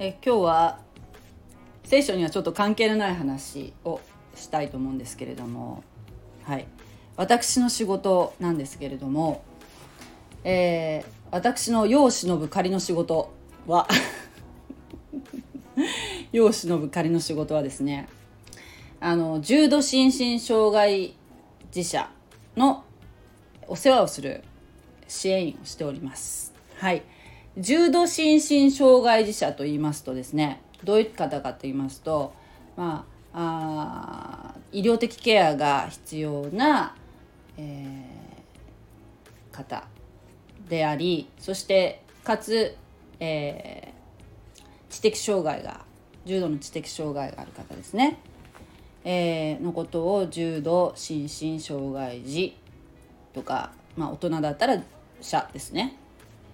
え今日は聖書にはちょっと関係のない話をしたいと思うんですけれどもはい。私の仕事なんですけれども、えー、私の世を忍ぶ仮の仕事は世を忍ぶ仮の仕事はですねあの重度心身障害児者のお世話をする支援員をしております。はい。重度心身障害児者と言いますとですねどういう方かと言いますとまああ医療的ケアが必要な、えー、方でありそしてかつ、えー、知的障害が重度の知的障害がある方ですね、えー、のことを重度心身障害児とか、まあ、大人だったら者ですね。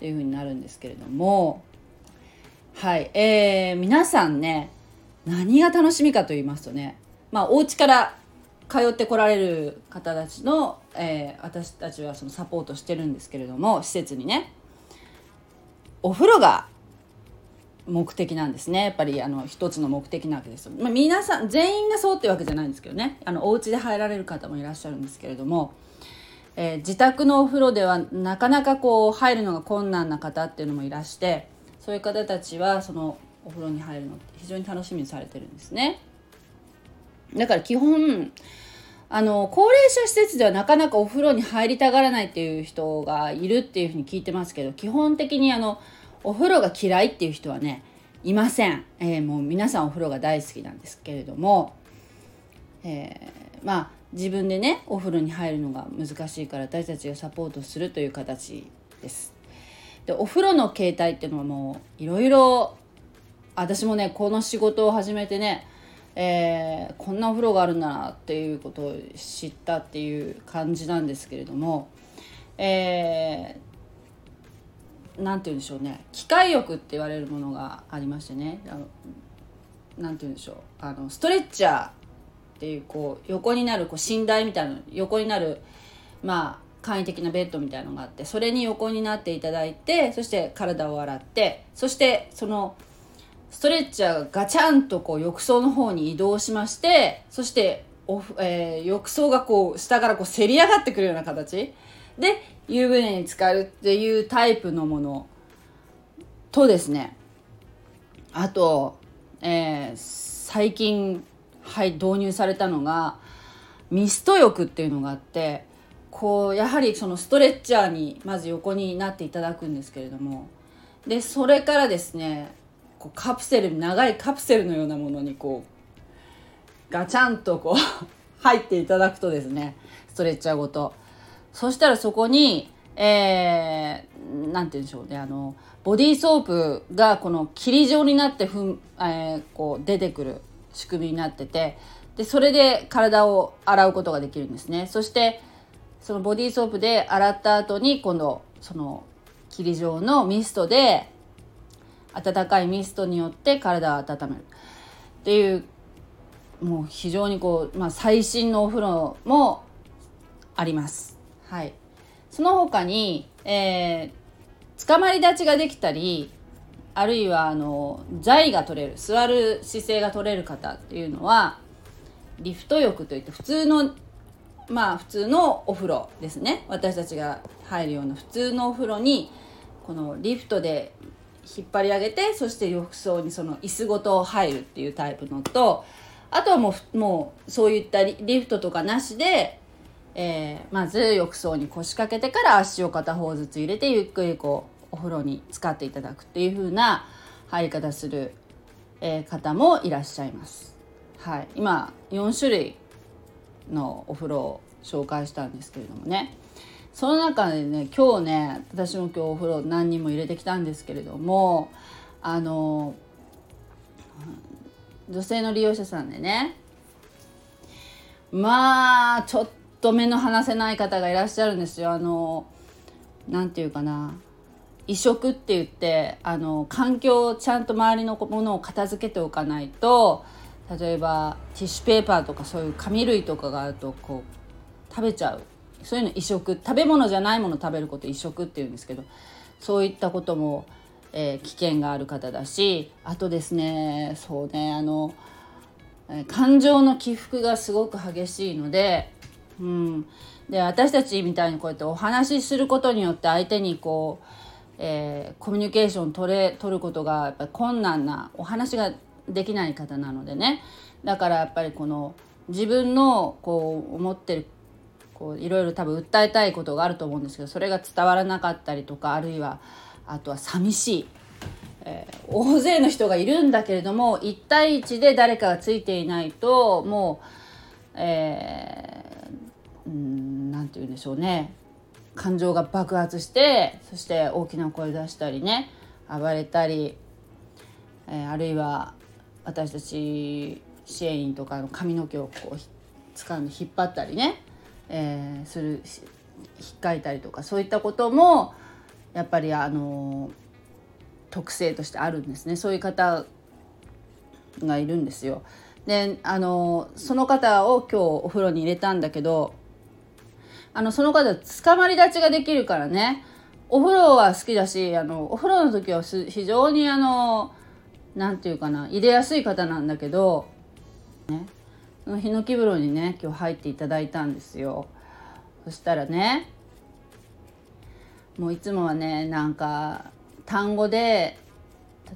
っていうふうになるんですけれどもはいえー、皆さんね何が楽しみかと言いますとねまあお家から通ってこられる方たちの、えー、私たちはそのサポートしてるんですけれども施設にねお風呂が目的なんですね。やっぱりあの一つの目的なわけです、まあ、皆さん全員がそうってわけじゃないんですけどね。あのお家で入られる方もいらっしゃるんですけれども、えー、自宅のお風呂ではなかなかこう入るのが困難な方っていうのもいらしてそういう方たちはそのお風呂に入るのって非常に楽しみにされてるんですね。だから基本あの高齢者施設ではなかなかお風呂に入りたがらないっていう人がいるっていうふうに聞いてますけど基本的にあのお風呂が嫌いっていう人はねいません、えー、もう皆さんお風呂が大好きなんですけれども、えー、まあ自分でねお風呂に入るのが難しいから私たちがサポートするという形です。でお風呂の形態っていうのはもういろいろ私もねこの仕事を始めてね、えー、こんなお風呂があるんだなっていうことを知ったっていう感じなんですけれども、えー、何て言うんでしょうね。機械浴って言われるものがありましてね。何て言うんでしょう。あのストレッチャーっていうこう横になるこう寝台みたいな横になるまあ簡易的なベッドみたいのがあってそれに横になっていただいてそして体を洗ってそしてそのストレッチャーがガチャンとこう浴槽の方に移動しましてそしてお、えー、浴槽がこう下からこうせり上がってくるような形。で湯船に浸かるっていうタイプのものとですね。あと、えー、最近、はい、導入されたのがミスト浴っていうのがあってこうやはりそのストレッチャーにまず横になっていただくんですけれどもでそれからですねこうカプセル長いカプセルのようなものにこうガチャンとこう 入っていただくとですねストレッチャーごと。そしたらそこに、えー、なんて言うんでしょうね、あの、ボディーソープがこの霧状になってふん、えー、こう出てくる仕組みになってて、で、それで体を洗うことができるんですね。そして、そのボディーソープで洗った後に、今度、その霧状のミストで、温かいミストによって体を温める。っていう、もう非常にこう、まあ最新のお風呂もあります。はい、その他に、えー、捕まり立ちができたりあるいはあの座位が取れる座る姿勢が取れる方っていうのはリフト浴といって普通のまあ普通のお風呂ですね。私たちが入るような普通のお風呂にこのリフトで引っ張り上げてそして浴槽にその椅子ごと入るっていうタイプのとあとはもうもうそういったリフトとかなしでえー、まず浴槽に腰掛けてから足を片方ずつ入れてゆっくりこうお風呂に浸かっていただくっていう風な入り方する、え、方もいらっしゃいます。はい、今4種類のお風呂を紹介したんですけれどもねその中でね今日ね私も今日お風呂何人も入れてきたんですけれどもあの女性の利用者さんでねまあちょっと目の離せない方がいらっしゃるんですよ。あの何て言うかな移植って言ってあの環境をちゃんと周りのものを片付けておかないと例えばティッシュペーパーとかそういう紙類とかがあるとこう食べちゃう。そういうの移植食べ物じゃないもの食べること移植っていうんですけどそういったこともえー、危険がある方だしあとですねそうねあの感情の起伏がすごく激しいので、うん、で私たちみたいにこうやってお話しすることによって相手にこう、えー、コミュニケーション取れ取ることがやっぱ困難なお話ができない方なのでね。だからやっぱりこの自分のこう思ってるこういろいろ多分訴えたいことがあると思うんですけどそれが伝わらなかったりとかあるいはあとは寂しい、えー、大勢の人がいるんだけれども1対1で誰かがついていないともう、えー、うんて言うんでしょうね。感情が爆発してそして大きな声出したりね暴れたり、えー、あるいは私たち支援員とかの髪の毛をこう掴んで引っ張ったりね、えー、する引っかいたりとかそういったこともやっぱりあの特性としてあるんですねそういう方がいるんですよ。であのその方を今日お風呂に入れたんだけどあのその方つかまり立ちができるからね。お風呂は好きだしあのお風呂の時は非常にあの何て言うかな入れやすい方なんだけど、ね、そのヒノキ風呂にね今日入っていただいたんですよ。そしたらねもういつもはねなんか単語で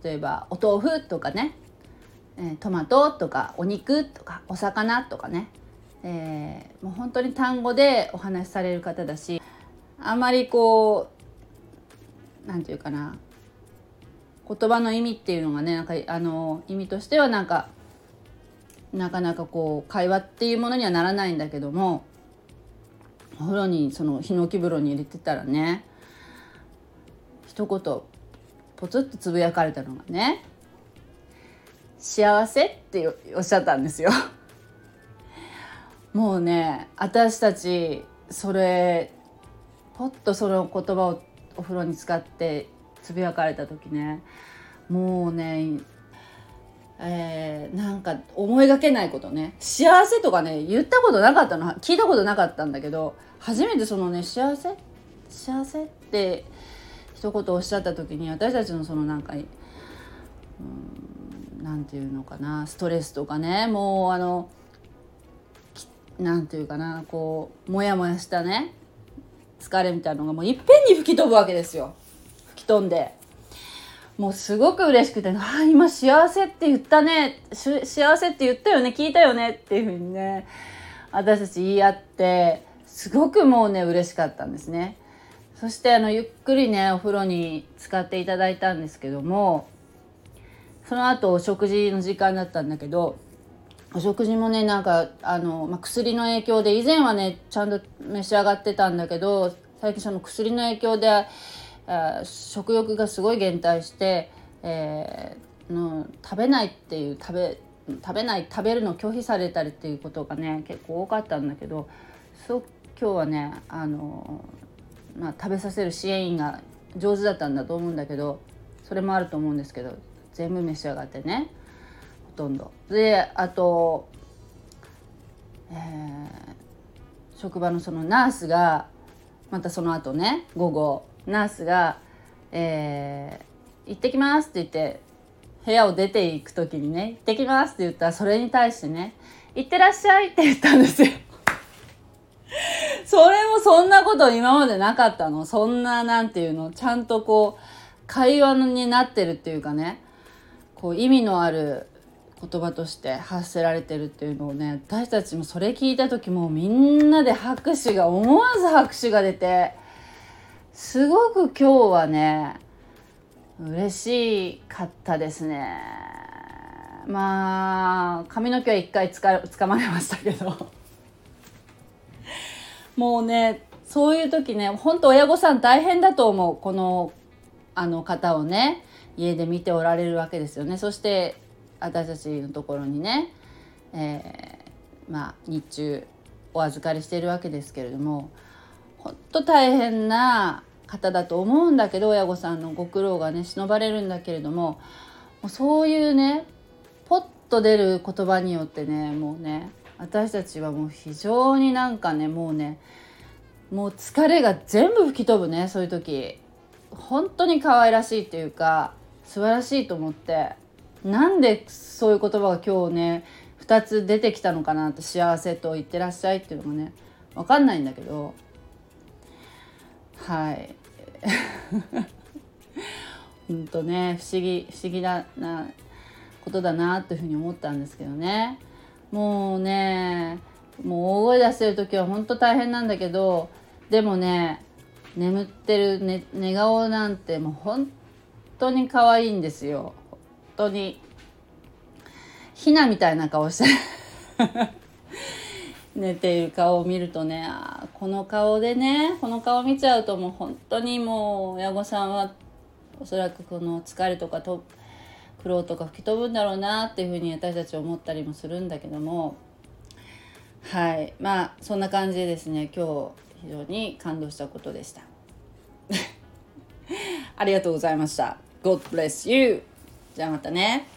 例えばお豆腐とかね、えトマトとかお肉とかお魚とかね、えー、もう本当に単語でお話しされる方だしあまりこう何て言うかな言葉の意味っていうのがねなんかあの意味としてはなんかなかなかこう会話っていうものにはならないんだけどもお風呂にそのヒノキ風呂に入れてたらね一言ポツッとつぶやかれたのがね「幸せ」っておっしゃったんですよ。もうね私たちそれポッとその言葉をお風呂に使ってつぶやかれた時ねもうねえー、なんか思いがけないことね。幸せとかね言ったことなかったの。聞いたことなかったんだけど初めてそのね幸せ？幸せって一言おっしゃった時に私たちのそのなんか何て言うのかなストレスとかねもうあの何て言うかなこうモヤモヤしたね疲れみたいのがもういっぺんに吹き飛ぶわけですよ吹き。飛んでもうすごく嬉しくて「ああ今幸せって言ったね幸せって言ったよね聞いたよね」っていうふうにね私たち言い合ってすごくもうね嬉しかったんですね。そしてあのゆっくりねお風呂に使っていただいたんですけどもその後お食事の時間だったんだけどお食事もねなんかあの、まあ、薬の影響で以前はねちゃんと召し上がってたんだけど最近その薬の影響で食欲がすごい減退して、えー、の食べないっていう食べ食べない食べるの拒否されたりっていうことがね結構多かったんだけどそう今日はねあの、まあ、食べさせる支援員が上手だったんだと思うんだけどそれもあると思うんですけど全部召し上がってね。ほとんど。であと、えー、職場のそのナースがまたその後ね午後ナースが「えー、行ってきます」って言って部屋を出ていく時にね「行ってきます」って言ったらそれに対してね「行ってらっしゃい」って言ったんですよ。それもそんなこと今までなかったのそんななんていうのちゃんとこう会話になってるっていうかねこう意味のある言葉として発せられてるっていうのをね私たちもそれ聞いた時もみんなで拍手が思わず拍手が出てすごく今日はね嬉しかったですね。まあ髪の毛は一回つか掴まれましたけど。もうねそういう時ねほんと親御さん大変だと思うこのあの方をね家で見ておられるわけですよね。そして私たちのところにね、えー、まあ日中お預かりしているわけですけれども本当大変な方だと思うんだけど親御さんのご苦労がね忍ばれるんだけれどももうそういうねポッと出る言葉によってねもうね私たちはもう非常になんかねもうねもう疲れが全部吹き飛ぶねそういう時。本当に可愛らしいっていうか素晴らしいと思って。なんでそういう言葉が今日ね2つ出てきたのかなって幸せと言ってらっしゃいっていうのがね分かんないんだけど。はい。本当ね不思議不思議ななことだなというふうに思ったんですけどね。もうねもう大声出してる時は本当大変なんだけどでもね眠ってる寝寝顔なんてもう本当に可愛いんですよ。当に。ひなみたいな顔して 寝ている顔を見るとねあこの顔でねこの顔見ちゃうともう本当にもう親御さんはおそらくこの疲れとかと苦労とか吹き飛ぶんだろうなっていうふうに私たち思ったりもするんだけども。はい。まあそんな感じでですね今日非常に感動したことでした。ありがとうございました。God bless you! じゃあまたね。